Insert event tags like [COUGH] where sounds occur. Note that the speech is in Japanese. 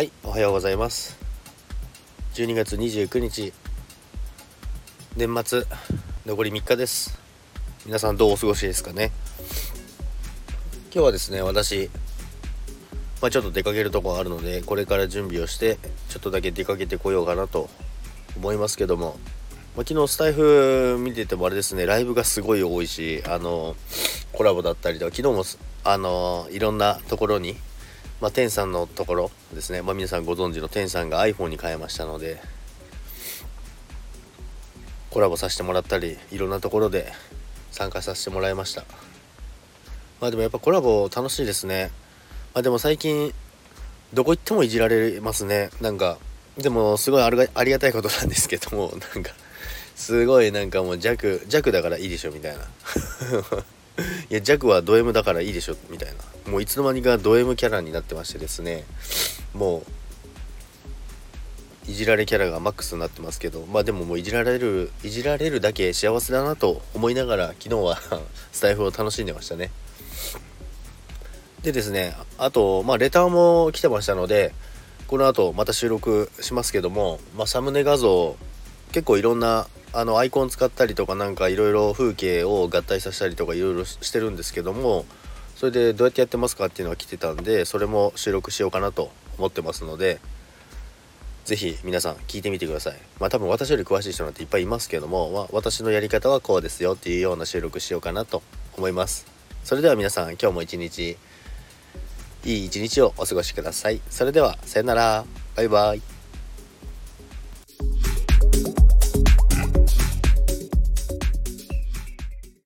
はいおはようございます。12月29日年末残り3日です。皆さんどうお過ごしですかね？今日はですね私まあ、ちょっと出かけるとこあるのでこれから準備をしてちょっとだけ出かけてこようかなと思いますけども、ま、昨日スタイフ見ててもあれですねライブがすごい多いしあのコラボだったりとか昨日もあのいろんなところにまあ、天さんのところですね、まあ、皆さんご存知の天さんが iPhone に変えましたのでコラボさせてもらったりいろんなところで参加させてもらいました。まあでもやっぱコラボ楽しいですね。まあでも最近どこ行ってもいじられますね。なんかでもすごいありがたいことなんですけどもなんかすごいなんかもう弱弱だからいいでしょみたいな。いや弱はド M だからいいでしょみたいな。もういつの間にかド M キャラになってましてですね。もういじられキャラがマックスになってますけど。まあでももういじられるいじられるだけ幸せだなと思いながら昨日は [LAUGHS] スタイフを楽しんでましたね。でですねあとまあレターも来てましたのでこの後また収録しますけども、まあ、サムネ画像結構いろんなあのアイコン使ったりとかなんかいろいろ風景を合体させたりとかいろいろしてるんですけどもそれでどうやってやってますかっていうのが来てたんでそれも収録しようかなと思ってますので是非皆さん聞いてみてください。まあ多分私より詳しい人なんていっぱいいますけども、まあ、私のやり方はこうですよっていうような収録しようかなと思います。それでは皆さん今日も一日いい一日をお過ごしください。それではさよなら。バイバイ。